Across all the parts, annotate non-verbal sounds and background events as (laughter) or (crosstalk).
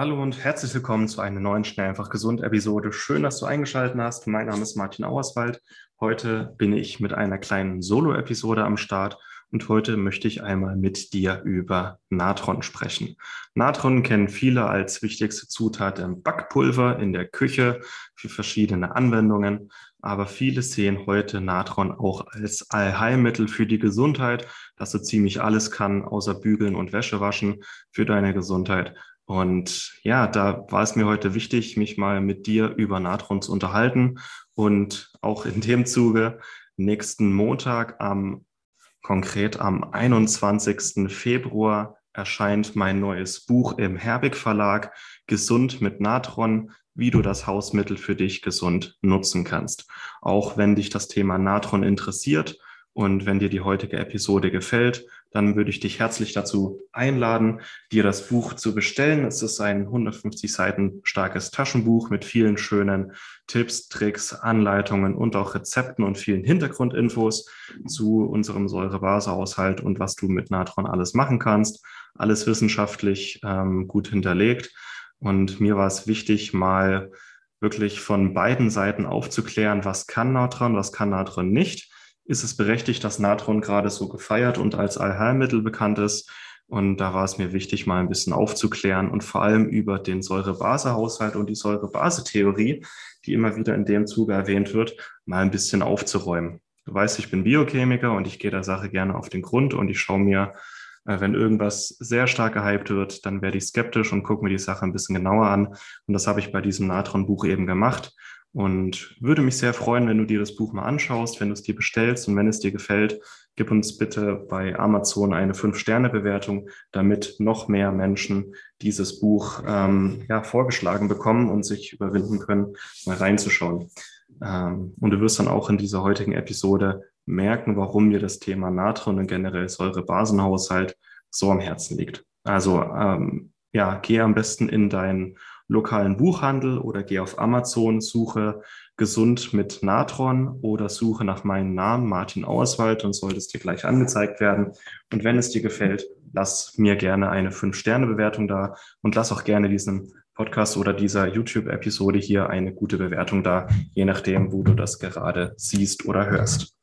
Hallo und herzlich willkommen zu einer neuen Schnell einfach gesund Episode. Schön, dass du eingeschaltet hast. Mein Name ist Martin Auerswald. Heute bin ich mit einer kleinen Solo-Episode am Start und heute möchte ich einmal mit dir über Natron sprechen. Natron kennen viele als wichtigste Zutat im Backpulver in der Küche für verschiedene Anwendungen, aber viele sehen heute Natron auch als Allheilmittel für die Gesundheit, dass so ziemlich alles kann, außer bügeln und Wäsche waschen für deine Gesundheit. Und ja, da war es mir heute wichtig, mich mal mit dir über Natron zu unterhalten. Und auch in dem Zuge, nächsten Montag, am, konkret am 21. Februar, erscheint mein neues Buch im Herbig Verlag, Gesund mit Natron, wie du das Hausmittel für dich gesund nutzen kannst. Auch wenn dich das Thema Natron interessiert und wenn dir die heutige Episode gefällt, dann würde ich dich herzlich dazu einladen, dir das Buch zu bestellen. Es ist ein 150 Seiten starkes Taschenbuch mit vielen schönen Tipps, Tricks, Anleitungen und auch Rezepten und vielen Hintergrundinfos zu unserem Säurebasehaushalt und was du mit Natron alles machen kannst. Alles wissenschaftlich ähm, gut hinterlegt. Und mir war es wichtig, mal wirklich von beiden Seiten aufzuklären, was kann Natron, was kann Natron nicht ist es berechtigt, dass Natron gerade so gefeiert und als Allheilmittel bekannt ist. Und da war es mir wichtig, mal ein bisschen aufzuklären und vor allem über den Säure-Base-Haushalt und die Säure-Base-Theorie, die immer wieder in dem Zuge erwähnt wird, mal ein bisschen aufzuräumen. Du weißt, ich bin Biochemiker und ich gehe der Sache gerne auf den Grund und ich schaue mir, äh, wenn irgendwas sehr stark gehypt wird, dann werde ich skeptisch und gucke mir die Sache ein bisschen genauer an. Und das habe ich bei diesem Natron-Buch eben gemacht. Und würde mich sehr freuen, wenn du dir das Buch mal anschaust, wenn du es dir bestellst und wenn es dir gefällt, gib uns bitte bei Amazon eine 5-Sterne-Bewertung, damit noch mehr Menschen dieses Buch ähm, ja, vorgeschlagen bekommen und sich überwinden können, mal reinzuschauen. Ähm, und du wirst dann auch in dieser heutigen Episode merken, warum mir das Thema Natron und generell Säurebasenhaushalt so am Herzen liegt. Also ähm, ja, geh am besten in dein lokalen Buchhandel oder geh auf Amazon, suche gesund mit Natron oder suche nach meinem Namen Martin Auerswald und sollte es dir gleich angezeigt werden. Und wenn es dir gefällt, lass mir gerne eine 5-Sterne-Bewertung da und lass auch gerne diesen Podcast oder dieser YouTube-Episode hier eine gute Bewertung da, je nachdem, wo du das gerade siehst oder hörst.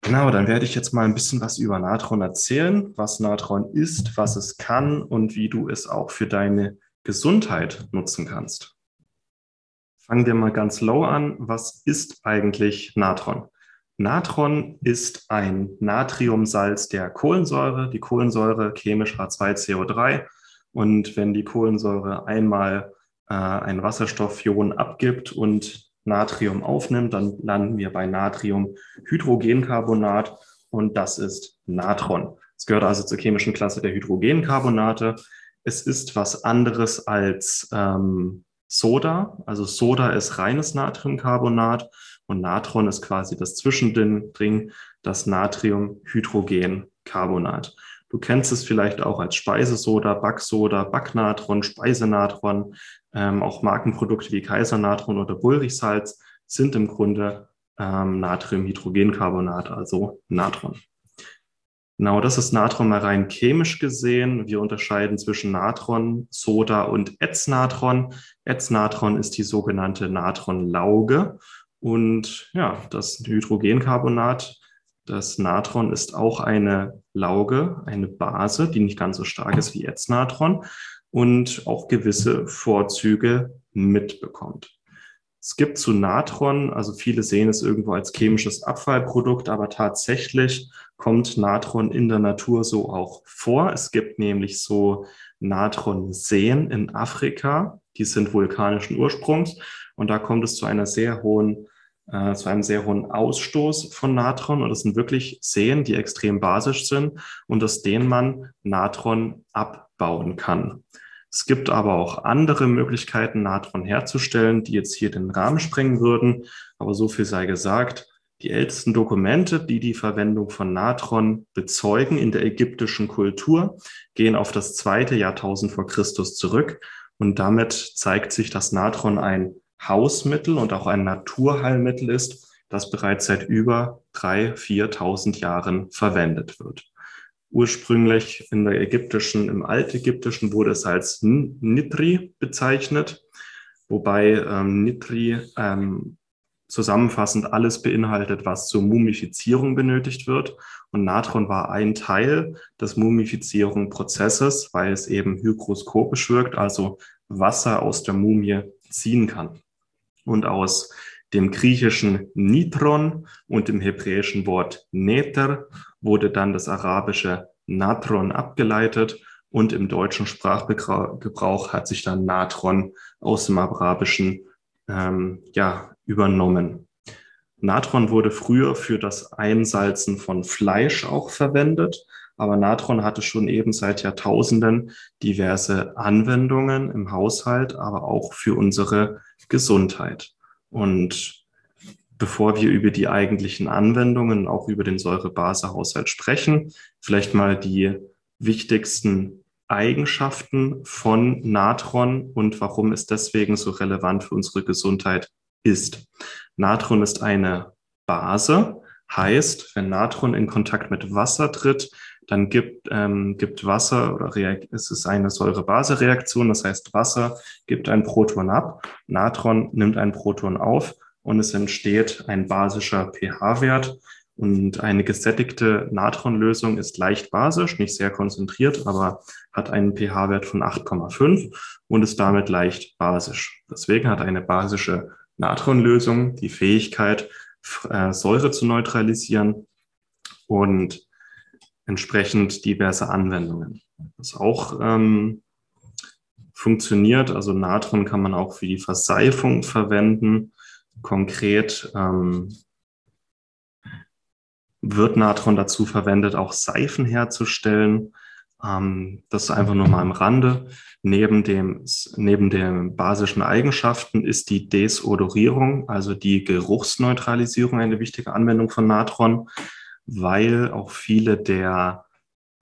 Genau, dann werde ich jetzt mal ein bisschen was über Natron erzählen, was Natron ist, was es kann und wie du es auch für deine Gesundheit nutzen kannst. Fangen wir mal ganz low an. Was ist eigentlich Natron? Natron ist ein Natriumsalz der Kohlensäure. Die Kohlensäure chemisch H2CO3. Und wenn die Kohlensäure einmal äh, ein Wasserstoffion abgibt und Natrium aufnimmt, dann landen wir bei Natriumhydrogencarbonat und das ist Natron. Es gehört also zur chemischen Klasse der Hydrogencarbonate es ist was anderes als ähm, Soda. Also Soda ist reines Natriumcarbonat und Natron ist quasi das Zwischending, das Natriumhydrogencarbonat. Du kennst es vielleicht auch als Speisesoda, Backsoda, Backnatron, Speisenatron. Ähm, auch Markenprodukte wie Kaisernatron oder Bullrichsalz sind im Grunde ähm, Natriumhydrogencarbonat, also Natron. Genau, das ist Natron mal rein chemisch gesehen. Wir unterscheiden zwischen Natron, Soda und Ätznatron. Ätznatron ist die sogenannte Natronlauge. Und ja, das Hydrogencarbonat, das Natron ist auch eine Lauge, eine Base, die nicht ganz so stark ist wie Ätznatron und auch gewisse Vorzüge mitbekommt. Es gibt zu Natron, also viele sehen es irgendwo als chemisches Abfallprodukt, aber tatsächlich kommt Natron in der Natur so auch vor. Es gibt nämlich so Natronseen in Afrika, die sind vulkanischen Ursprungs und da kommt es zu einer sehr hohen äh, zu einem sehr hohen Ausstoß von Natron. Und das sind wirklich Seen, die extrem basisch sind und aus denen man Natron abbauen kann. Es gibt aber auch andere Möglichkeiten, Natron herzustellen, die jetzt hier den Rahmen sprengen würden. Aber so viel sei gesagt. Die ältesten Dokumente, die die Verwendung von Natron bezeugen in der ägyptischen Kultur, gehen auf das zweite Jahrtausend vor Christus zurück. Und damit zeigt sich, dass Natron ein Hausmittel und auch ein Naturheilmittel ist, das bereits seit über 3.000, 4.000 Jahren verwendet wird. Ursprünglich in der ägyptischen, im Altägyptischen wurde es als Nitri bezeichnet, wobei ähm, Nitri ähm, zusammenfassend alles beinhaltet, was zur Mumifizierung benötigt wird. Und Natron war ein Teil des Mumifizierungsprozesses, weil es eben hygroskopisch wirkt, also Wasser aus der Mumie ziehen kann. Und aus dem griechischen Nitron und dem hebräischen Wort Neter wurde dann das arabische Natron abgeleitet und im deutschen Sprachgebrauch hat sich dann Natron aus dem arabischen ähm, ja, übernommen. Natron wurde früher für das Einsalzen von Fleisch auch verwendet, aber Natron hatte schon eben seit Jahrtausenden diverse Anwendungen im Haushalt, aber auch für unsere Gesundheit. Und bevor wir über die eigentlichen Anwendungen, auch über den Säurebasehaushalt sprechen, vielleicht mal die wichtigsten Eigenschaften von Natron und warum es deswegen so relevant für unsere Gesundheit ist. Natron ist eine Base, heißt, wenn Natron in Kontakt mit Wasser tritt, dann gibt, ähm, gibt Wasser oder es ist eine Säure-Base-Reaktion, das heißt Wasser gibt ein Proton ab, Natron nimmt ein Proton auf und es entsteht ein basischer pH-Wert. Und eine gesättigte Natronlösung ist leicht basisch, nicht sehr konzentriert, aber hat einen pH-Wert von 8,5 und ist damit leicht basisch. Deswegen hat eine basische Natronlösung die Fähigkeit, äh, Säure zu neutralisieren und entsprechend diverse Anwendungen. Was auch ähm, funktioniert, also Natron kann man auch für die Verseifung verwenden. Konkret ähm, wird Natron dazu verwendet, auch Seifen herzustellen. Ähm, das ist einfach nur mal am Rande. Neben dem, neben den basischen Eigenschaften ist die Desodorierung, also die Geruchsneutralisierung, eine wichtige Anwendung von Natron weil auch viele der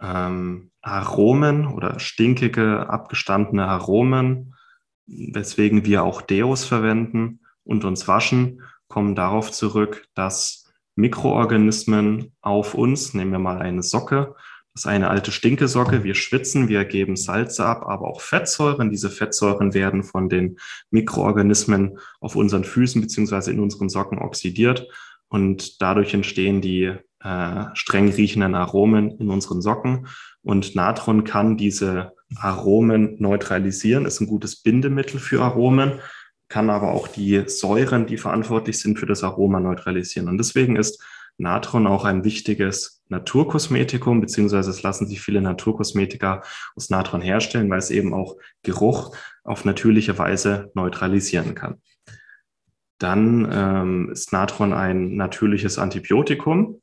ähm, Aromen oder stinkige, abgestandene Aromen, weswegen wir auch Deos verwenden und uns waschen, kommen darauf zurück, dass Mikroorganismen auf uns, nehmen wir mal eine Socke, das ist eine alte Stinkesocke, wir schwitzen, wir geben Salze ab, aber auch Fettsäuren. Diese Fettsäuren werden von den Mikroorganismen auf unseren Füßen beziehungsweise in unseren Socken oxidiert und dadurch entstehen die äh, streng riechenden Aromen in unseren Socken. Und Natron kann diese Aromen neutralisieren, ist ein gutes Bindemittel für Aromen, kann aber auch die Säuren, die verantwortlich sind für das Aroma, neutralisieren. Und deswegen ist Natron auch ein wichtiges Naturkosmetikum, beziehungsweise es lassen sich viele Naturkosmetika aus Natron herstellen, weil es eben auch Geruch auf natürliche Weise neutralisieren kann. Dann ähm, ist Natron ein natürliches Antibiotikum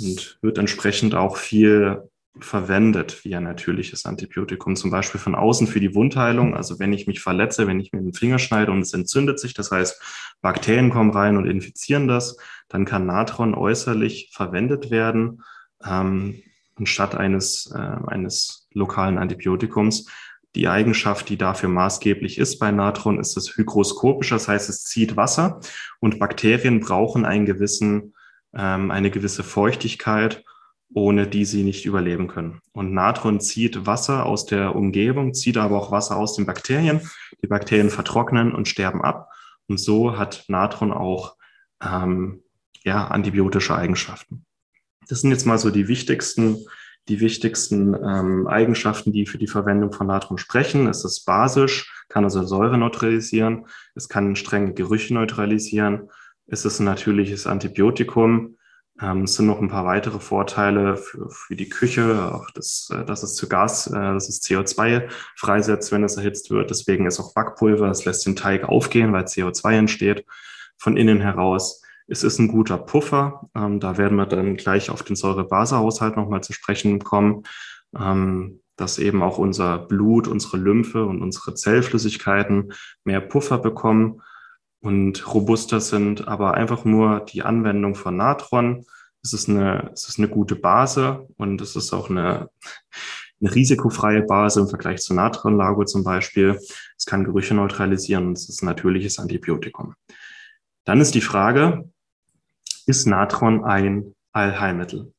und wird entsprechend auch viel verwendet wie ein natürliches Antibiotikum, zum Beispiel von außen für die Wundheilung. Also wenn ich mich verletze, wenn ich mir den Finger schneide und es entzündet sich, das heißt Bakterien kommen rein und infizieren das, dann kann Natron äußerlich verwendet werden, ähm, anstatt eines, äh, eines lokalen Antibiotikums. Die Eigenschaft, die dafür maßgeblich ist bei Natron, ist das hygroskopisch, das heißt, es zieht Wasser und Bakterien brauchen einen gewissen, ähm, eine gewisse Feuchtigkeit, ohne die sie nicht überleben können. Und Natron zieht Wasser aus der Umgebung, zieht aber auch Wasser aus den Bakterien. Die Bakterien vertrocknen und sterben ab. Und so hat Natron auch ähm, ja, antibiotische Eigenschaften. Das sind jetzt mal so die wichtigsten die wichtigsten ähm, Eigenschaften, die für die Verwendung von Natron sprechen. Es ist basisch, kann also Säure neutralisieren, es kann strenge Gerüche neutralisieren, es ist ein natürliches Antibiotikum. Ähm, es sind noch ein paar weitere Vorteile für, für die Küche, auch das, äh, dass es zu Gas, äh, dass es CO2 freisetzt, wenn es erhitzt wird. Deswegen ist auch Backpulver, das lässt den Teig aufgehen, weil CO2 entsteht von innen heraus. Es ist ein guter Puffer. Ähm, da werden wir dann gleich auf den Säure-Base-Haushalt nochmal zu sprechen kommen. Ähm, dass eben auch unser Blut, unsere Lymphe und unsere Zellflüssigkeiten mehr Puffer bekommen und robuster sind. Aber einfach nur die Anwendung von Natron, es ist eine, es ist eine gute Base und es ist auch eine, eine risikofreie Base im Vergleich zu Natronlago zum Beispiel. Es kann Gerüche neutralisieren und es ist ein natürliches Antibiotikum. Dann ist die Frage, ist Natron ein Allheilmittel?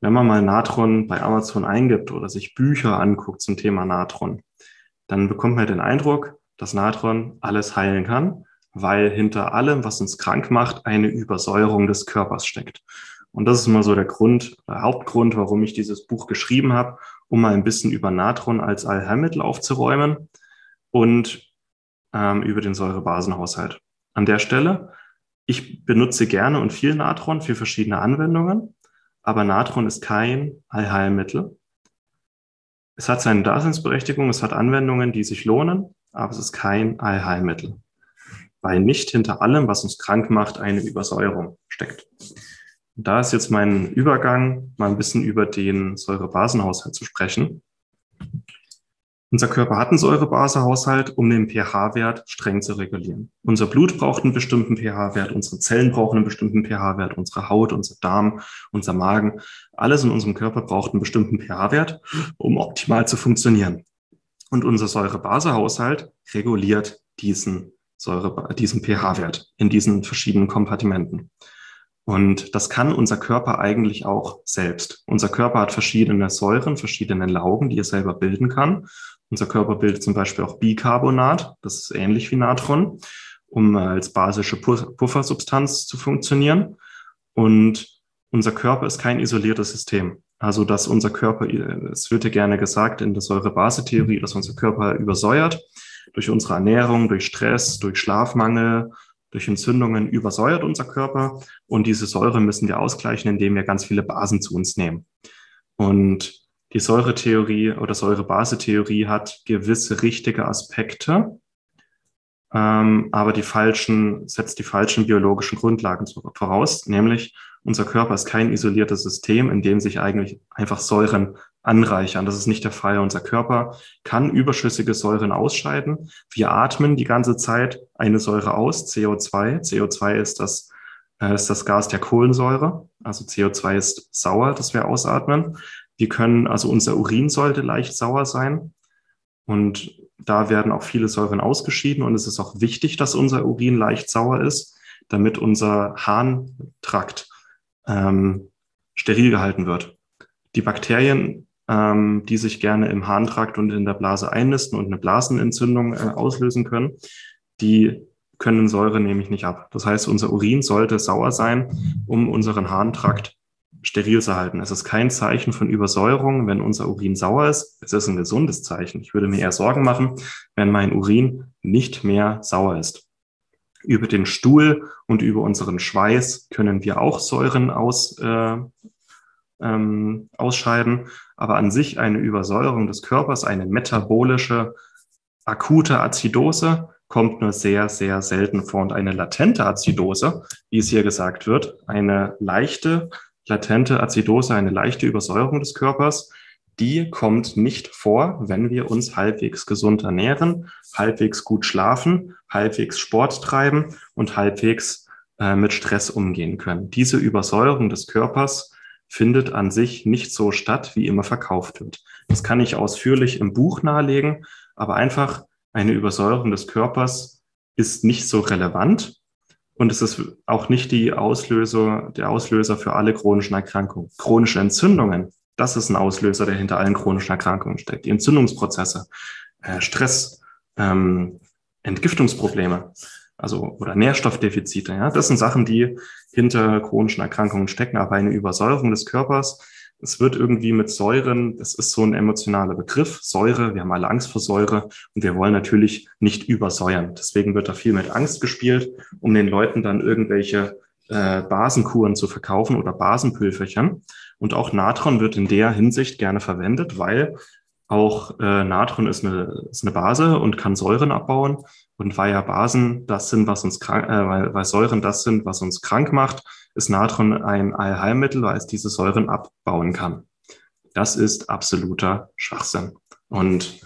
Wenn man mal Natron bei Amazon eingibt oder sich Bücher anguckt zum Thema Natron, dann bekommt man den Eindruck, dass Natron alles heilen kann, weil hinter allem, was uns krank macht, eine Übersäuerung des Körpers steckt. Und das ist immer so der Grund, der Hauptgrund, warum ich dieses Buch geschrieben habe, um mal ein bisschen über Natron als Allheilmittel aufzuräumen und ähm, über den Säurebasenhaushalt. An der Stelle, ich benutze gerne und viel Natron für verschiedene Anwendungen, aber Natron ist kein Allheilmittel. Es hat seine Daseinsberechtigung, es hat Anwendungen, die sich lohnen, aber es ist kein Allheilmittel, weil nicht hinter allem, was uns krank macht, eine Übersäuerung steckt. Da ist jetzt mein Übergang, mal ein bisschen über den Säurebasenhaushalt zu sprechen. Unser Körper hat einen Säurebasehaushalt, um den pH-Wert streng zu regulieren. Unser Blut braucht einen bestimmten pH-Wert, unsere Zellen brauchen einen bestimmten pH-Wert, unsere Haut, unser Darm, unser Magen, alles in unserem Körper braucht einen bestimmten pH-Wert, um optimal zu funktionieren. Und unser Säurebasehaushalt reguliert diesen Säure, diesen pH-Wert in diesen verschiedenen Kompartimenten. Und das kann unser Körper eigentlich auch selbst. Unser Körper hat verschiedene Säuren, verschiedene Laugen, die er selber bilden kann. Unser Körper bildet zum Beispiel auch Bicarbonat, das ist ähnlich wie Natron, um als basische Puffersubstanz zu funktionieren. Und unser Körper ist kein isoliertes System. Also, dass unser Körper, es wird ja gerne gesagt in der Säure-Base-Theorie, dass unser Körper übersäuert durch unsere Ernährung, durch Stress, durch Schlafmangel, durch Entzündungen übersäuert unser Körper und diese Säure müssen wir ausgleichen, indem wir ganz viele Basen zu uns nehmen. Und die Säuretheorie oder Säure-Base-Theorie hat gewisse richtige Aspekte, ähm, aber die falschen, setzt die falschen biologischen Grundlagen voraus, nämlich unser Körper ist kein isoliertes System, in dem sich eigentlich einfach Säuren anreichern. Das ist nicht der Fall. Unser Körper kann überschüssige Säuren ausscheiden. Wir atmen die ganze Zeit eine Säure aus, CO2. CO2 ist das, äh, ist das Gas der Kohlensäure. Also CO2 ist sauer, das wir ausatmen. Wir können, also unser Urin sollte leicht sauer sein. Und da werden auch viele Säuren ausgeschieden. Und es ist auch wichtig, dass unser Urin leicht sauer ist, damit unser Harntrakt ähm, steril gehalten wird. Die Bakterien ähm, die sich gerne im Harntrakt und in der Blase einnisten und eine Blasenentzündung äh, auslösen können, die können Säure nämlich nicht ab. Das heißt, unser Urin sollte sauer sein, um unseren Harntrakt steril zu halten. Es ist kein Zeichen von Übersäuerung, wenn unser Urin sauer ist. Es ist ein gesundes Zeichen. Ich würde mir eher Sorgen machen, wenn mein Urin nicht mehr sauer ist. Über den Stuhl und über unseren Schweiß können wir auch Säuren aus, äh, ähm, ausscheiden aber an sich eine Übersäuerung des Körpers, eine metabolische akute Azidose kommt nur sehr, sehr selten vor. Und eine latente Azidose, wie es hier gesagt wird, eine leichte, latente Azidose, eine leichte Übersäuerung des Körpers, die kommt nicht vor, wenn wir uns halbwegs gesund ernähren, halbwegs gut schlafen, halbwegs Sport treiben und halbwegs äh, mit Stress umgehen können. Diese Übersäuerung des Körpers findet an sich nicht so statt, wie immer verkauft wird. Das kann ich ausführlich im Buch nahelegen, aber einfach eine Übersäuerung des Körpers ist nicht so relevant und es ist auch nicht die Auslöser, der Auslöser für alle chronischen Erkrankungen. Chronische Entzündungen, das ist ein Auslöser, der hinter allen chronischen Erkrankungen steckt. Die Entzündungsprozesse, äh, Stress, ähm, Entgiftungsprobleme also oder Nährstoffdefizite. Ja, das sind Sachen, die hinter chronischen Erkrankungen stecken, aber eine Übersäuerung des Körpers. Es wird irgendwie mit Säuren, das ist so ein emotionaler Begriff, Säure, wir haben alle Angst vor Säure und wir wollen natürlich nicht übersäuern. Deswegen wird da viel mit Angst gespielt, um den Leuten dann irgendwelche äh, Basenkuren zu verkaufen oder Basenpülverchen. Und auch Natron wird in der Hinsicht gerne verwendet, weil auch äh, Natron ist eine, ist eine Base und kann Säuren abbauen. Und weil ja Basen das sind, was uns krank, äh, weil, weil Säuren das sind, was uns krank macht, ist Natron ein Allheilmittel, weil es diese Säuren abbauen kann. Das ist absoluter Schwachsinn. Und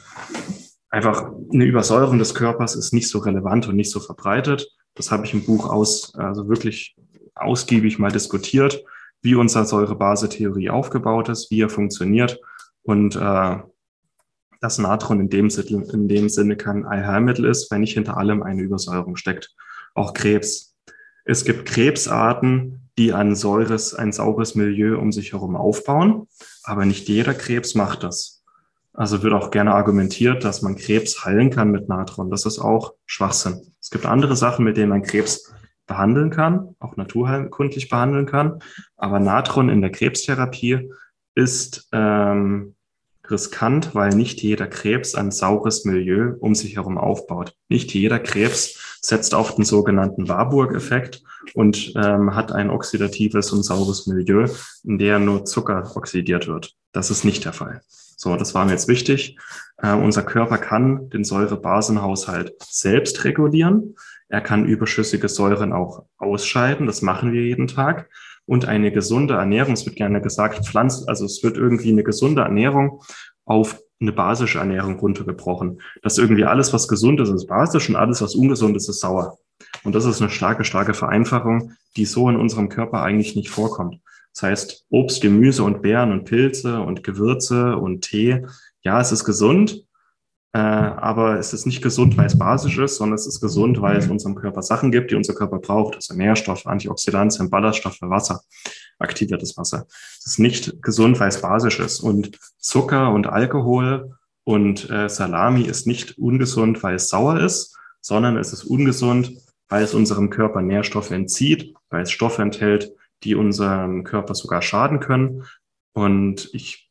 einfach eine Übersäuerung des Körpers ist nicht so relevant und nicht so verbreitet. Das habe ich im Buch aus, also wirklich ausgiebig mal diskutiert, wie unsere Säure-Base-Theorie aufgebaut ist, wie er funktioniert und äh, dass Natron in dem, Sinne, in dem Sinne kein Allheilmittel ist, wenn nicht hinter allem eine Übersäuerung steckt. Auch Krebs. Es gibt Krebsarten, die ein säures, ein saures Milieu um sich herum aufbauen, aber nicht jeder Krebs macht das. Also wird auch gerne argumentiert, dass man Krebs heilen kann mit Natron. Das ist auch Schwachsinn. Es gibt andere Sachen, mit denen man Krebs behandeln kann, auch naturheilkundlich behandeln kann. Aber Natron in der Krebstherapie ist ähm, riskant, weil nicht jeder Krebs ein saures Milieu um sich herum aufbaut. Nicht jeder Krebs setzt auf den sogenannten Warburg-Effekt und ähm, hat ein oxidatives und saures Milieu, in der nur Zucker oxidiert wird. Das ist nicht der Fall. So, das war mir jetzt wichtig. Äh, unser Körper kann den Säurebasenhaushalt selbst regulieren. Er kann überschüssige Säuren auch ausscheiden. Das machen wir jeden Tag. Und eine gesunde Ernährung, es wird gerne gesagt, Pflanz, also es wird irgendwie eine gesunde Ernährung auf eine basische Ernährung runtergebrochen. Dass irgendwie alles, was gesund ist, ist basisch und alles, was ungesund ist, ist sauer. Und das ist eine starke, starke Vereinfachung, die so in unserem Körper eigentlich nicht vorkommt. Das heißt, Obst, Gemüse und Beeren und Pilze und Gewürze und Tee, ja, es ist gesund, äh, aber es ist nicht gesund, weil es basisch ist, sondern es ist gesund, weil es unserem Körper Sachen gibt, die unser Körper braucht. Also Nährstoffe, Antioxidantien, Ballaststoffe, Wasser, aktiviertes Wasser. Es ist nicht gesund, weil es basisch ist. Und Zucker und Alkohol und äh, Salami ist nicht ungesund, weil es sauer ist, sondern es ist ungesund, weil es unserem Körper Nährstoffe entzieht, weil es Stoffe enthält, die unserem Körper sogar schaden können. Und ich,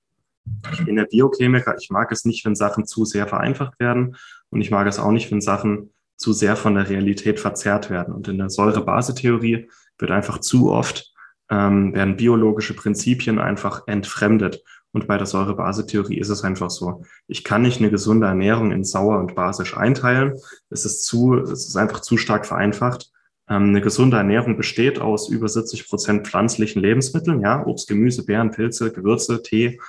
ich bin der Biochemiker, ich mag es nicht, wenn Sachen zu sehr vereinfacht werden. Und ich mag es auch nicht, wenn Sachen zu sehr von der Realität verzerrt werden. Und in der Säure-Base-Theorie wird einfach zu oft, ähm, werden biologische Prinzipien einfach entfremdet. Und bei der Säure-Base-Theorie ist es einfach so. Ich kann nicht eine gesunde Ernährung in sauer und basisch einteilen. Es ist zu, es ist einfach zu stark vereinfacht. Ähm, eine gesunde Ernährung besteht aus über 70 Prozent pflanzlichen Lebensmitteln, ja, Obst, Gemüse, Beeren, Pilze, Gewürze, Tee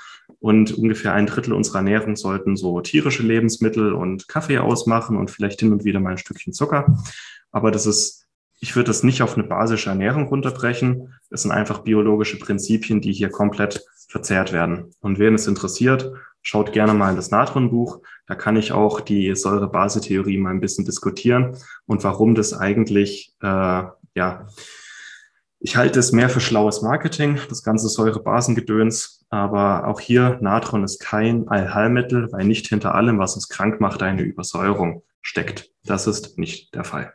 und ungefähr ein Drittel unserer Ernährung sollten so tierische Lebensmittel und Kaffee ausmachen und vielleicht hin und wieder mal ein Stückchen Zucker. Aber das ist, ich würde das nicht auf eine basische Ernährung runterbrechen. Es sind einfach biologische Prinzipien, die hier komplett verzerrt werden. Und wen es interessiert, schaut gerne mal in das Natronbuch. Da kann ich auch die Säure-Base-Theorie mal ein bisschen diskutieren und warum das eigentlich, äh, ja, ich halte es mehr für schlaues Marketing, das ganze Säure-Basen-Gedöns. Aber auch hier, Natron ist kein Allheilmittel, weil nicht hinter allem, was uns krank macht, eine Übersäuerung steckt. Das ist nicht der Fall.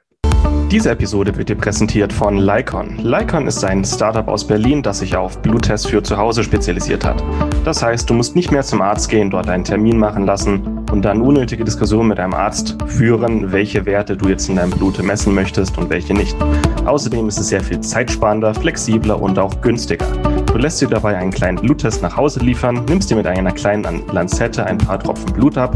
Diese Episode wird dir präsentiert von Lycon. Lycon ist ein Startup aus Berlin, das sich auf Bluttests für zu Hause spezialisiert hat. Das heißt, du musst nicht mehr zum Arzt gehen, dort einen Termin machen lassen und dann unnötige Diskussionen mit deinem Arzt führen, welche Werte du jetzt in deinem Blut messen möchtest und welche nicht. Außerdem ist es sehr viel zeitsparender, flexibler und auch günstiger. Du lässt dir dabei einen kleinen Bluttest nach Hause liefern, nimmst dir mit einer kleinen Lanzette ein paar Tropfen Blut ab,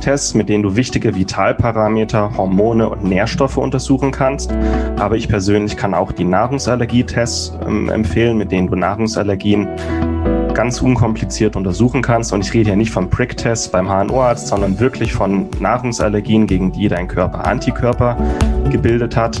Tests, mit denen du wichtige Vitalparameter, Hormone und Nährstoffe untersuchen kannst. Aber ich persönlich kann auch die Nahrungsallergietests ähm, empfehlen, mit denen du Nahrungsallergien ganz unkompliziert untersuchen kannst. Und ich rede hier nicht vom Prick-Test beim HNO-Arzt, sondern wirklich von Nahrungsallergien, gegen die dein Körper Antikörper gebildet hat.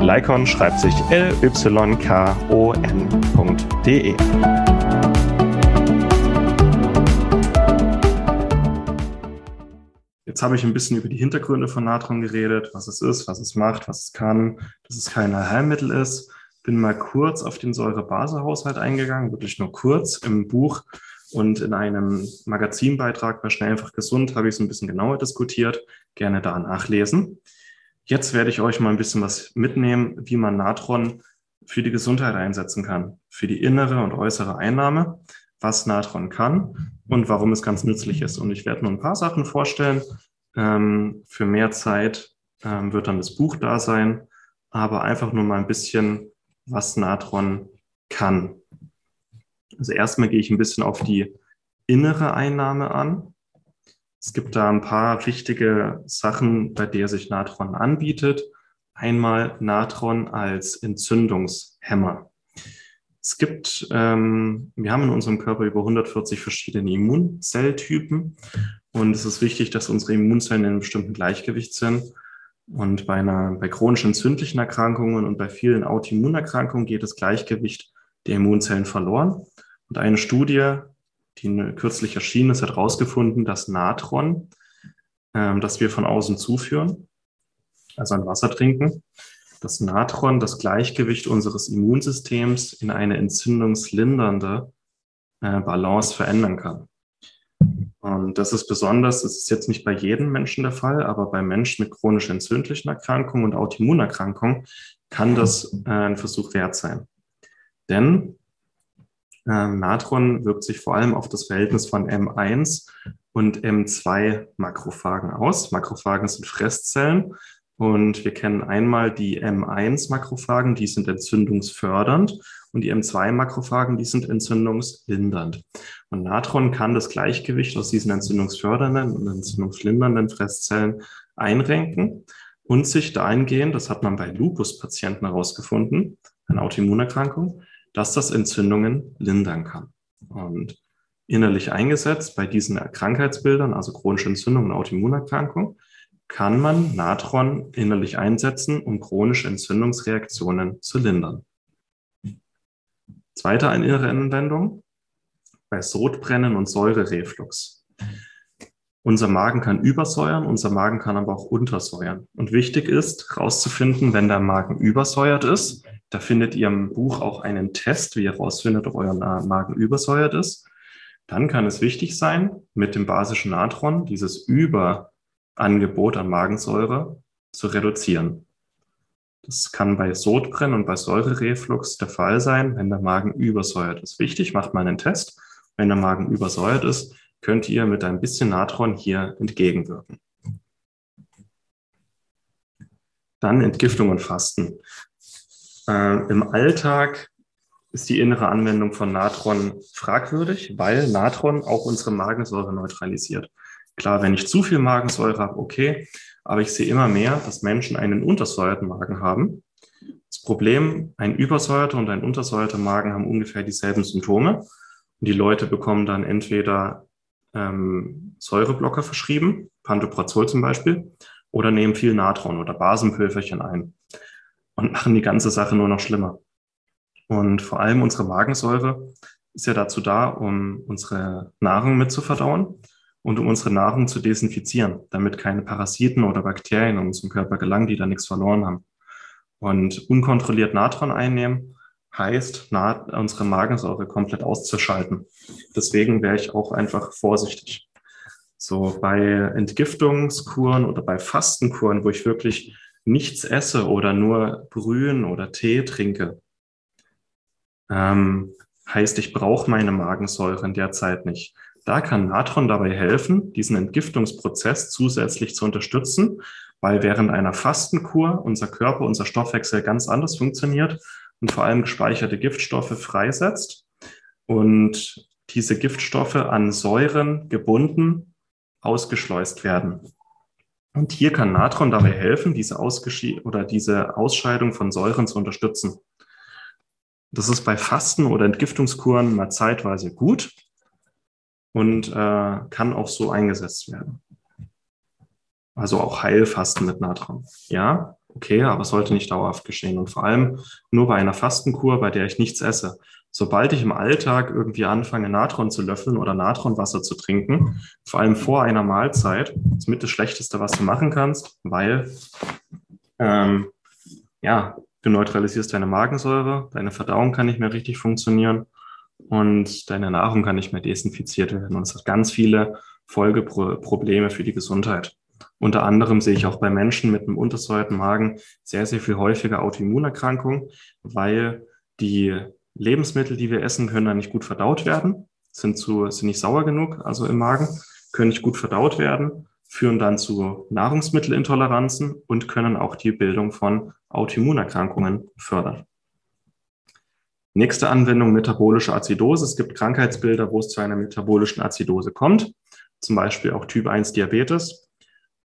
Lycon schreibt sich L-Y-K-O-N.de. Jetzt habe ich ein bisschen über die Hintergründe von Natron geredet, was es ist, was es macht, was es kann, dass es kein Heilmittel ist bin mal kurz auf den Säure-Base-Haushalt eingegangen, wirklich nur kurz im Buch und in einem Magazinbeitrag bei Schnell einfach gesund habe ich es ein bisschen genauer diskutiert. Gerne da nachlesen. Jetzt werde ich euch mal ein bisschen was mitnehmen, wie man Natron für die Gesundheit einsetzen kann, für die innere und äußere Einnahme, was Natron kann und warum es ganz nützlich ist. Und ich werde nur ein paar Sachen vorstellen. Ähm, für mehr Zeit ähm, wird dann das Buch da sein, aber einfach nur mal ein bisschen, was Natron kann. Also erstmal gehe ich ein bisschen auf die innere Einnahme an. Es gibt da ein paar wichtige Sachen, bei der sich Natron anbietet. Einmal Natron als Entzündungshemmer. Es gibt, ähm, wir haben in unserem Körper über 140 verschiedene Immunzelltypen und es ist wichtig, dass unsere Immunzellen in einem bestimmten Gleichgewicht sind. Und bei einer, bei chronisch entzündlichen Erkrankungen und bei vielen Autoimmunerkrankungen geht das Gleichgewicht der Immunzellen verloren. Und eine Studie, die kürzlich erschienen ist, hat herausgefunden, dass Natron, ähm, das wir von außen zuführen, also ein Wasser trinken, dass Natron das Gleichgewicht unseres Immunsystems in eine entzündungslindernde äh, Balance verändern kann. Und das ist besonders, das ist jetzt nicht bei jedem Menschen der Fall, aber bei Menschen mit chronisch entzündlichen Erkrankungen und Autoimmunerkrankungen kann das äh, ein Versuch wert sein. Denn Natron wirkt sich vor allem auf das Verhältnis von M1 und M2 Makrophagen aus. Makrophagen sind Fresszellen und wir kennen einmal die M1-Makrophagen, die sind entzündungsfördernd und die M2-Makrophagen, die sind entzündungslindernd. Und Natron kann das Gleichgewicht aus diesen entzündungsfördernden und entzündungslindernden Fresszellen einrenken und sich dahingehend, das hat man bei Lupus-Patienten herausgefunden, eine Autoimmunerkrankung, dass das Entzündungen lindern kann. Und innerlich eingesetzt bei diesen Krankheitsbildern, also chronische Entzündung und Autoimmunerkrankung, kann man Natron innerlich einsetzen, um chronische Entzündungsreaktionen zu lindern. Zweite eine innere Anwendung bei Sodbrennen und Säurereflux. Unser Magen kann übersäuern, unser Magen kann aber auch untersäuern. Und wichtig ist, herauszufinden, wenn der Magen übersäuert ist, da findet ihr im Buch auch einen Test, wie ihr herausfindet, ob euer Magen übersäuert ist. Dann kann es wichtig sein, mit dem basischen Natron dieses Überangebot an Magensäure zu reduzieren. Das kann bei Sodbrennen und bei Säurereflux der Fall sein, wenn der Magen übersäuert ist. Wichtig, macht mal einen Test. Wenn der Magen übersäuert ist, könnt ihr mit ein bisschen Natron hier entgegenwirken. Dann Entgiftung und Fasten. Äh, Im Alltag ist die innere Anwendung von Natron fragwürdig, weil Natron auch unsere Magensäure neutralisiert. Klar, wenn ich zu viel Magensäure habe, okay, aber ich sehe immer mehr, dass Menschen einen untersäuerten Magen haben. Das Problem, ein übersäuerter und ein untersäuerter Magen haben ungefähr dieselben Symptome. Und die Leute bekommen dann entweder ähm, Säureblocker verschrieben, Pantoprazol zum Beispiel, oder nehmen viel Natron oder Basenpülverchen ein und (laughs) machen die ganze Sache nur noch schlimmer. Und vor allem unsere Magensäure ist ja dazu da, um unsere Nahrung mitzuverdauen und um unsere Nahrung zu desinfizieren, damit keine Parasiten oder Bakterien in unseren Körper gelangen, die da nichts verloren haben. Und unkontrolliert Natron einnehmen heißt, unsere Magensäure komplett auszuschalten. Deswegen wäre ich auch einfach vorsichtig. So bei Entgiftungskuren oder bei Fastenkuren, wo ich wirklich nichts esse oder nur Brühen oder Tee trinke, ähm, heißt, ich brauche meine Magensäure in der Zeit nicht. Da kann Natron dabei helfen, diesen Entgiftungsprozess zusätzlich zu unterstützen, weil während einer Fastenkur unser Körper, unser Stoffwechsel ganz anders funktioniert und vor allem gespeicherte Giftstoffe freisetzt und diese Giftstoffe an Säuren gebunden ausgeschleust werden. Und hier kann Natron dabei helfen, diese, Ausgeschi oder diese Ausscheidung von Säuren zu unterstützen. Das ist bei Fasten oder Entgiftungskuren mal zeitweise gut und äh, kann auch so eingesetzt werden. Also auch Heilfasten mit Natron. Ja, okay, aber es sollte nicht dauerhaft geschehen. Und vor allem nur bei einer Fastenkur, bei der ich nichts esse. Sobald ich im Alltag irgendwie anfange, Natron zu löffeln oder Natronwasser zu trinken, vor allem vor einer Mahlzeit, ist mit das Schlechteste, was du machen kannst, weil ähm, ja, du neutralisierst deine Magensäure, deine Verdauung kann nicht mehr richtig funktionieren und deine Nahrung kann nicht mehr desinfiziert werden. Und es hat ganz viele Folgeprobleme für die Gesundheit. Unter anderem sehe ich auch bei Menschen mit einem untersäuerten Magen sehr, sehr viel häufiger Autoimmunerkrankungen, weil die Lebensmittel, die wir essen, können dann nicht gut verdaut werden, sind, zu, sind nicht sauer genug, also im Magen, können nicht gut verdaut werden, führen dann zu Nahrungsmittelintoleranzen und können auch die Bildung von Autoimmunerkrankungen fördern. Nächste Anwendung, metabolische Azidose. Es gibt Krankheitsbilder, wo es zu einer metabolischen Azidose kommt, zum Beispiel auch Typ 1 Diabetes.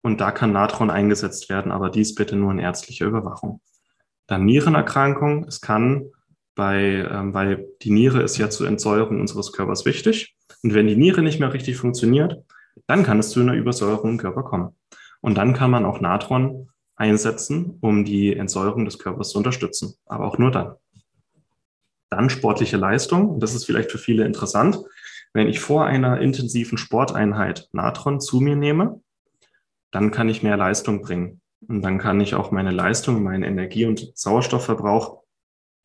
Und da kann Natron eingesetzt werden, aber dies bitte nur in ärztlicher Überwachung. Dann Nierenerkrankung. Es kann bei, ähm, weil die Niere ist ja zur Entsäuerung unseres Körpers wichtig. Und wenn die Niere nicht mehr richtig funktioniert, dann kann es zu einer Übersäuerung im Körper kommen. Und dann kann man auch Natron einsetzen, um die Entsäuerung des Körpers zu unterstützen. Aber auch nur dann. Dann sportliche Leistung. Das ist vielleicht für viele interessant. Wenn ich vor einer intensiven Sporteinheit Natron zu mir nehme, dann kann ich mehr Leistung bringen. Und dann kann ich auch meine Leistung, meinen Energie- und Sauerstoffverbrauch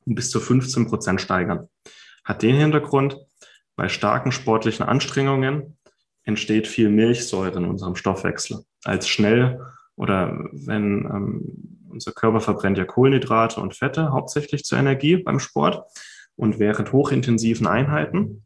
bis zu 15 Prozent steigern. Hat den Hintergrund, bei starken sportlichen Anstrengungen entsteht viel Milchsäure in unserem Stoffwechsel. Als schnell oder wenn ähm, unser Körper verbrennt ja Kohlenhydrate und Fette hauptsächlich zur Energie beim Sport. Und während hochintensiven Einheiten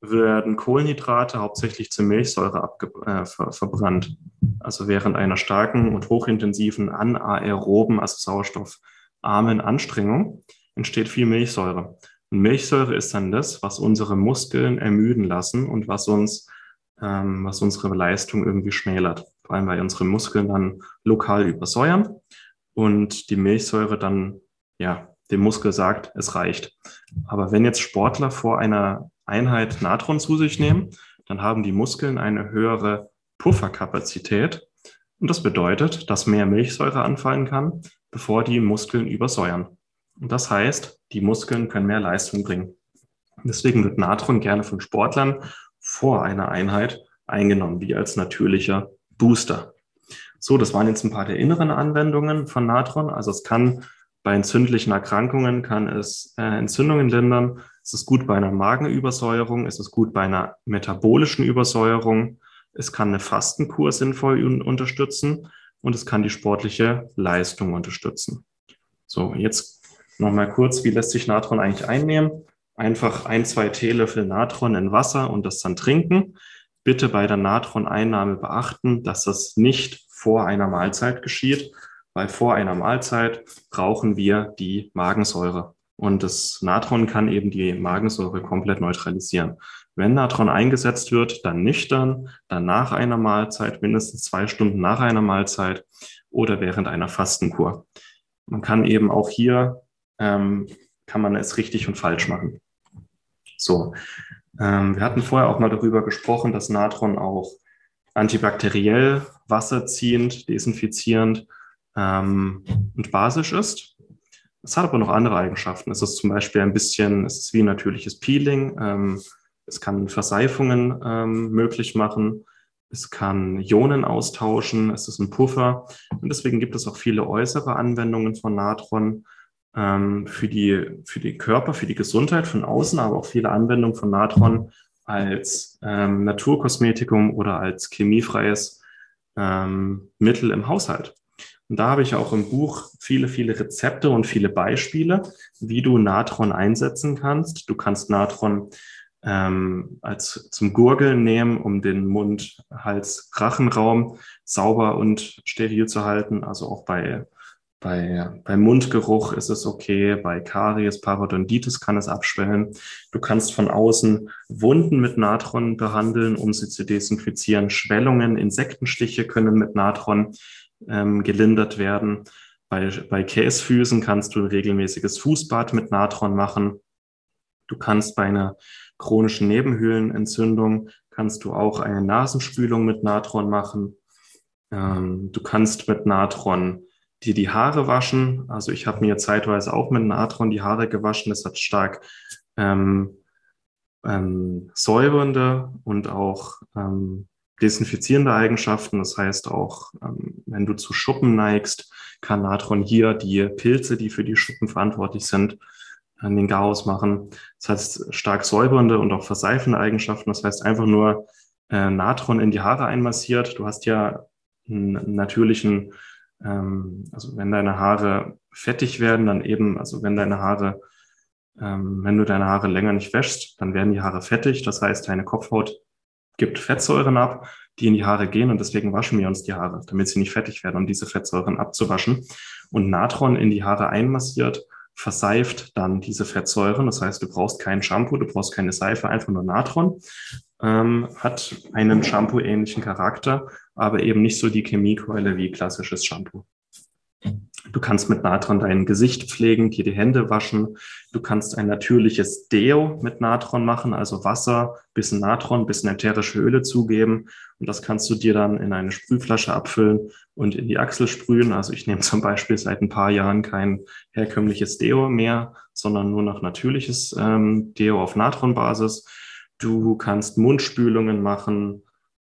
werden Kohlenhydrate hauptsächlich zur Milchsäure äh, ver verbrannt. Also während einer starken und hochintensiven anaeroben, also sauerstoffarmen Anstrengung entsteht viel Milchsäure. Und Milchsäure ist dann das, was unsere Muskeln ermüden lassen und was uns, ähm, was unsere Leistung irgendwie schmälert. Vor allem, weil unsere Muskeln dann lokal übersäuern und die Milchsäure dann, ja, dem Muskel sagt, es reicht. Aber wenn jetzt Sportler vor einer Einheit Natron zu sich nehmen, dann haben die Muskeln eine höhere Pufferkapazität. Und das bedeutet, dass mehr Milchsäure anfallen kann, bevor die Muskeln übersäuern. Und das heißt, die Muskeln können mehr Leistung bringen. Deswegen wird Natron gerne von Sportlern vor einer Einheit eingenommen, wie als natürlicher Booster. So, das waren jetzt ein paar der inneren Anwendungen von Natron. Also es kann bei entzündlichen Erkrankungen, kann es äh, Entzündungen lindern. Es ist gut bei einer Magenübersäuerung. Es ist gut bei einer metabolischen Übersäuerung. Es kann eine Fastenkur sinnvoll unterstützen und es kann die sportliche Leistung unterstützen. So, jetzt Nochmal kurz, wie lässt sich Natron eigentlich einnehmen? Einfach ein, zwei Teelöffel Natron in Wasser und das dann trinken. Bitte bei der Natron-Einnahme beachten, dass das nicht vor einer Mahlzeit geschieht, weil vor einer Mahlzeit brauchen wir die Magensäure. Und das Natron kann eben die Magensäure komplett neutralisieren. Wenn Natron eingesetzt wird, dann nüchtern, dann nach einer Mahlzeit, mindestens zwei Stunden nach einer Mahlzeit oder während einer Fastenkur. Man kann eben auch hier ähm, kann man es richtig und falsch machen. So, ähm, wir hatten vorher auch mal darüber gesprochen, dass Natron auch antibakteriell, wasserziehend, desinfizierend ähm, und basisch ist. Es hat aber noch andere Eigenschaften. Es ist zum Beispiel ein bisschen, es ist wie natürliches Peeling. Ähm, es kann Verseifungen ähm, möglich machen. Es kann Ionen austauschen. Es ist ein Puffer. Und deswegen gibt es auch viele äußere Anwendungen von Natron ähm, für, die, für die Körper, für die Gesundheit von außen, aber auch viele Anwendungen von Natron als ähm, Naturkosmetikum oder als chemiefreies ähm, Mittel im Haushalt. Und da habe ich auch im Buch viele, viele Rezepte und viele Beispiele, wie du Natron einsetzen kannst. Du kannst Natron ähm, als zum Gurgeln nehmen, um den Mund, Hals, Rachenraum sauber und steril zu halten. Also auch bei bei, bei Mundgeruch ist es okay, bei Karies, Parodontitis kann es abschwellen. Du kannst von außen Wunden mit Natron behandeln, um sie zu desinfizieren. Schwellungen, Insektenstiche können mit Natron ähm, gelindert werden. Bei, bei Käsfüßen kannst du ein regelmäßiges Fußbad mit Natron machen. Du kannst bei einer chronischen Nebenhöhlenentzündung kannst du auch eine Nasenspülung mit Natron machen. Ähm, du kannst mit Natron die die Haare waschen. Also ich habe mir zeitweise auch mit Natron die Haare gewaschen. Das hat stark ähm, ähm, säubernde und auch ähm, desinfizierende Eigenschaften. Das heißt auch, ähm, wenn du zu Schuppen neigst, kann Natron hier die Pilze, die für die Schuppen verantwortlich sind, an den Garaus machen. Das heißt, stark säubernde und auch verseifende Eigenschaften. Das heißt, einfach nur äh, Natron in die Haare einmassiert. Du hast ja einen natürlichen, ähm, also wenn deine Haare fettig werden, dann eben, also wenn deine Haare, ähm, wenn du deine Haare länger nicht wäschst, dann werden die Haare fettig. Das heißt, deine Kopfhaut gibt Fettsäuren ab, die in die Haare gehen und deswegen waschen wir uns die Haare, damit sie nicht fettig werden, um diese Fettsäuren abzuwaschen. Und Natron in die Haare einmassiert verseift dann diese Fettsäuren. Das heißt, du brauchst kein Shampoo, du brauchst keine Seife, einfach nur Natron. Ähm, hat einen Shampoo-ähnlichen Charakter, aber eben nicht so die Chemiekeule wie klassisches Shampoo. Du kannst mit Natron dein Gesicht pflegen, dir die Hände waschen. Du kannst ein natürliches Deo mit Natron machen, also Wasser, bisschen Natron, bisschen ätherische Öle zugeben. Und das kannst du dir dann in eine Sprühflasche abfüllen und in die Achsel sprühen. Also ich nehme zum Beispiel seit ein paar Jahren kein herkömmliches Deo mehr, sondern nur noch natürliches ähm, Deo auf Natronbasis. Du kannst Mundspülungen machen,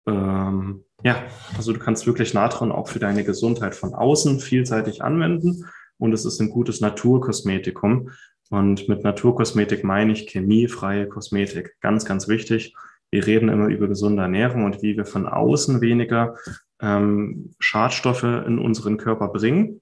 ähm, ja, also du kannst wirklich Natron auch für deine Gesundheit von außen vielseitig anwenden und es ist ein gutes Naturkosmetikum. Und mit Naturkosmetik meine ich chemiefreie Kosmetik. Ganz, ganz wichtig. Wir reden immer über gesunde Ernährung und wie wir von außen weniger ähm, Schadstoffe in unseren Körper bringen.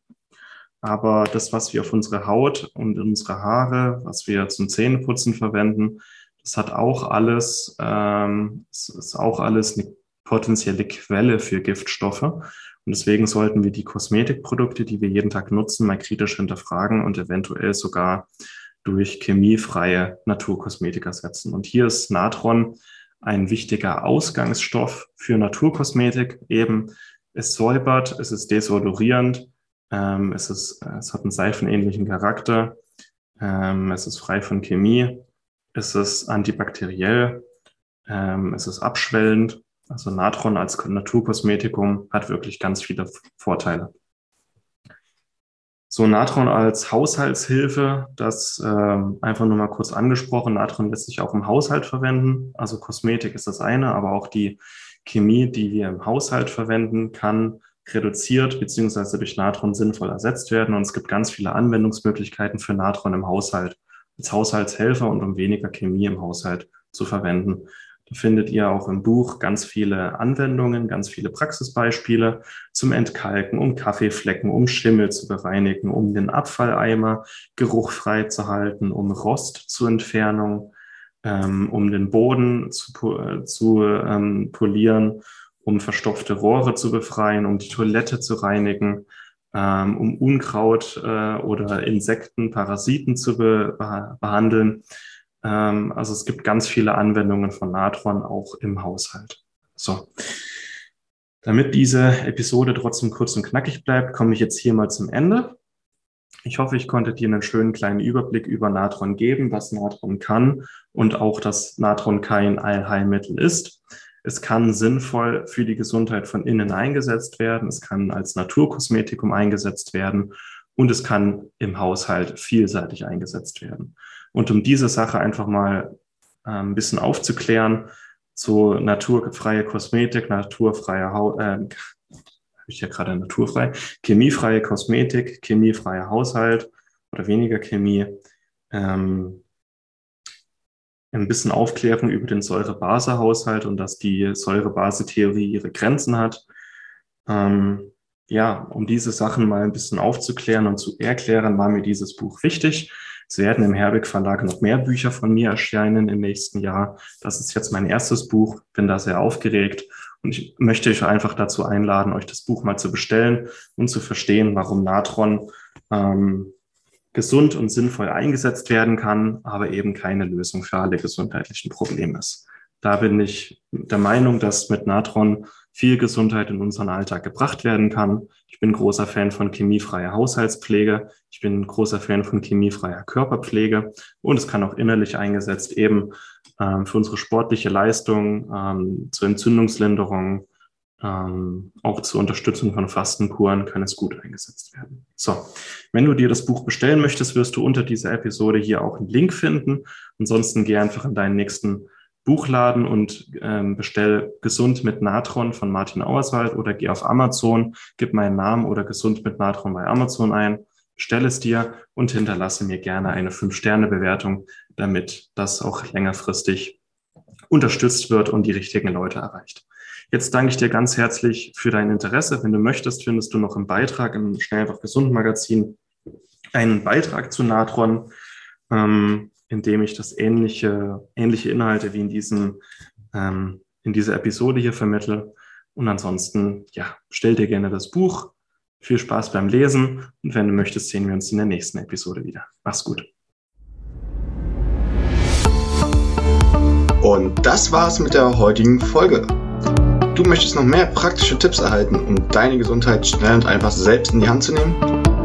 Aber das, was wir auf unsere Haut und unsere Haare, was wir zum Zähneputzen verwenden, das hat auch alles, ähm, ist auch alles eine potenzielle Quelle für Giftstoffe. Und deswegen sollten wir die Kosmetikprodukte, die wir jeden Tag nutzen, mal kritisch hinterfragen und eventuell sogar durch chemiefreie Naturkosmetik ersetzen. Und hier ist Natron ein wichtiger Ausgangsstoff für Naturkosmetik. Eben, es säubert, es ist desodorierend, ähm, es, ist, es hat einen seifenähnlichen Charakter, ähm, es ist frei von Chemie, es ist antibakteriell, ähm, es ist abschwellend also Natron als Naturkosmetikum hat wirklich ganz viele Vorteile. So Natron als Haushaltshilfe, das äh, einfach nur mal kurz angesprochen. Natron lässt sich auch im Haushalt verwenden. Also Kosmetik ist das eine, aber auch die Chemie, die wir im Haushalt verwenden, kann reduziert beziehungsweise durch Natron sinnvoll ersetzt werden. Und es gibt ganz viele Anwendungsmöglichkeiten für Natron im Haushalt als Haushaltshelfer und um weniger Chemie im Haushalt zu verwenden findet ihr auch im Buch ganz viele Anwendungen, ganz viele Praxisbeispiele zum Entkalken, um Kaffeeflecken, um Schimmel zu bereinigen, um den Abfalleimer geruchfrei zu halten, um Rost zur Entfernung, ähm, um den Boden zu, äh, zu ähm, polieren, um verstopfte Rohre zu befreien, um die Toilette zu reinigen, ähm, um Unkraut äh, oder Insekten, Parasiten zu be behandeln. Ähm, also es gibt ganz viele Anwendungen von Natron auch im Haushalt. So. Damit diese Episode trotzdem kurz und knackig bleibt, komme ich jetzt hier mal zum Ende. Ich hoffe, ich konnte dir einen schönen kleinen Überblick über Natron geben, was Natron kann und auch, dass Natron kein Allheilmittel ist. Es kann sinnvoll für die Gesundheit von innen eingesetzt werden. Es kann als Naturkosmetikum eingesetzt werden und es kann im Haushalt vielseitig eingesetzt werden. Und um diese Sache einfach mal äh, ein bisschen aufzuklären, so naturfreie Kosmetik, naturfreie Haut, äh, habe ich ja gerade naturfrei, chemiefreie Kosmetik, chemiefreier Haushalt oder weniger Chemie, ähm, ein bisschen Aufklärung über den Säure-Base-Haushalt und dass die Säure-Base-Theorie ihre Grenzen hat. Ähm, ja, um diese Sachen mal ein bisschen aufzuklären und zu erklären, war mir dieses Buch wichtig. Es werden im Herbeck Verlag noch mehr Bücher von mir erscheinen im nächsten Jahr. Das ist jetzt mein erstes Buch, bin da sehr aufgeregt und ich möchte euch einfach dazu einladen, euch das Buch mal zu bestellen und zu verstehen, warum Natron ähm, gesund und sinnvoll eingesetzt werden kann, aber eben keine Lösung für alle gesundheitlichen Probleme ist. Da bin ich der Meinung, dass mit Natron viel Gesundheit in unseren Alltag gebracht werden kann. Ich bin großer Fan von chemiefreier Haushaltspflege. Ich bin großer Fan von chemiefreier Körperpflege. Und es kann auch innerlich eingesetzt eben ähm, für unsere sportliche Leistung, ähm, zur Entzündungslinderung, ähm, auch zur Unterstützung von Fastenkuren kann es gut eingesetzt werden. So, wenn du dir das Buch bestellen möchtest, wirst du unter dieser Episode hier auch einen Link finden. Ansonsten geh einfach in deinen nächsten Buchladen und ähm, bestell Gesund mit Natron von Martin Auerswald oder geh auf Amazon, gib meinen Namen oder Gesund mit Natron bei Amazon ein, stell es dir und hinterlasse mir gerne eine 5-Sterne-Bewertung, damit das auch längerfristig unterstützt wird und die richtigen Leute erreicht. Jetzt danke ich dir ganz herzlich für dein Interesse. Wenn du möchtest, findest du noch im Beitrag im Schnell einfach gesund Magazin einen Beitrag zu Natron. Ähm, in dem ich das ähnliche, ähnliche Inhalte wie in diesem, ähm, in dieser Episode hier vermittle. Und ansonsten, ja, stell dir gerne das Buch. Viel Spaß beim Lesen. Und wenn du möchtest, sehen wir uns in der nächsten Episode wieder. Mach's gut. Und das war's mit der heutigen Folge. Du möchtest noch mehr praktische Tipps erhalten, um deine Gesundheit schnell und einfach selbst in die Hand zu nehmen?